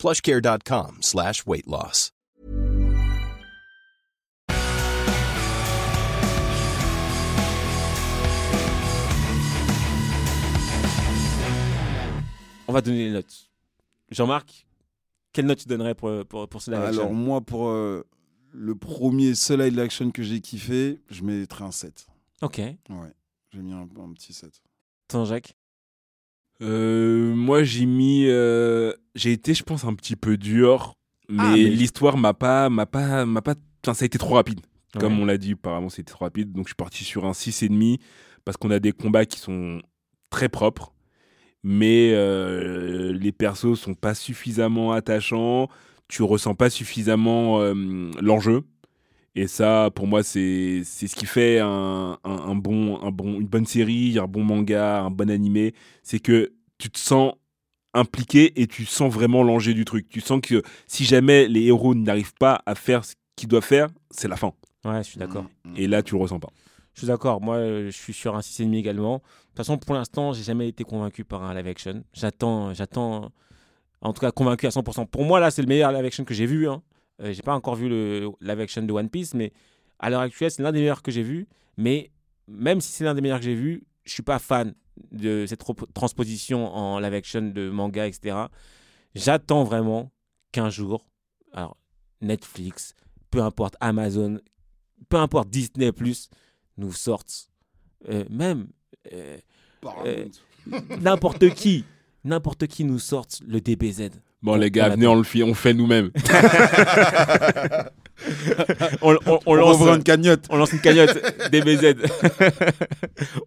plushcare.com slash weight loss. On va donner les notes. Jean-Marc, quelle note tu donnerais pour, pour, pour ce live action Alors, moi, pour euh, le premier seul live action que j'ai kiffé, je mettrais un 7. Ok. Ouais, j'ai mis un, un petit 7. Toi, Jacques Euh, moi, j'ai mis. euh, j'ai été, je pense, un petit peu dur, mais, Ah, mais- l'histoire m'a pas, m'a pas, m'a pas. Enfin, ça a été trop rapide. Comme on l'a dit, apparemment, c'était trop rapide. Donc, je suis parti sur un 6,5 parce qu'on a des combats qui sont très propres, mais euh, les persos sont pas suffisamment attachants. Tu ressens pas suffisamment l'enjeu. Et ça, pour moi, c'est c'est ce qui fait un, un, un bon, un bon, une bonne série, un bon manga, un bon animé. C'est que tu te sens impliqué et tu sens vraiment l'enjeu du truc. Tu sens que si jamais les héros n'arrivent pas à faire ce qu'ils doivent faire, c'est la fin. Ouais, je suis d'accord. Mm, mm. Et là, tu le ressens pas. Je suis d'accord. Moi, euh, je suis sur un 6,5 également. De toute façon, pour l'instant, j'ai jamais été convaincu par un live action. J'attends, j'attends, en tout cas, convaincu à 100%. Pour moi, là, c'est le meilleur live action que j'ai vu. Hein. Euh, j'ai pas encore vu le live action de One Piece, mais à l'heure actuelle, c'est l'un des meilleurs que j'ai vu. Mais même si c'est l'un des meilleurs que j'ai vu, je suis pas fan de cette transposition en live action de manga, etc. J'attends vraiment qu'un jour, alors Netflix, peu importe Amazon, peu importe Disney nous sortent euh, même euh, Paramount. n'importe qui, n'importe qui nous sorte le DBZ. Bon, On- les gars, on venez, on le fait, on fait nous-mêmes. On, on- on On lance, ouvre une cagnotte. on lance une cagnotte DBZ.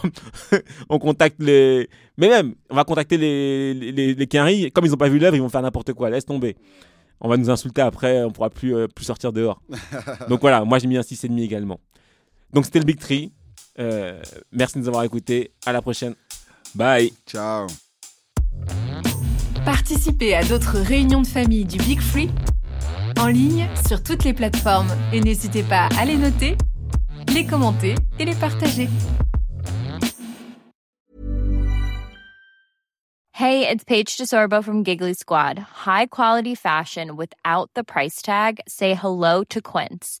on contacte les. Mais même, on va contacter les, les, les Quinry. Comme ils n'ont pas vu l'œuvre, ils vont faire n'importe quoi. Laisse tomber. On va nous insulter après, on pourra plus, euh, plus sortir dehors. Donc voilà, moi j'ai mis un 6,5 également. Donc c'était le Big Tree. Euh, merci de nous avoir écoutés. À la prochaine. Bye. Ciao. Participez à d'autres réunions de famille du Big Free en ligne sur toutes les plateformes et n'hésitez pas à les noter, les commenter et les partager. Hey, it's Paige DeSorbo from Giggly Squad. High quality fashion without the price tag. Say hello to Quince.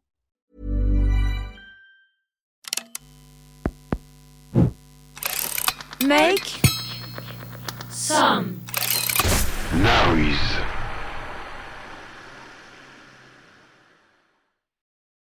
Make some Noise.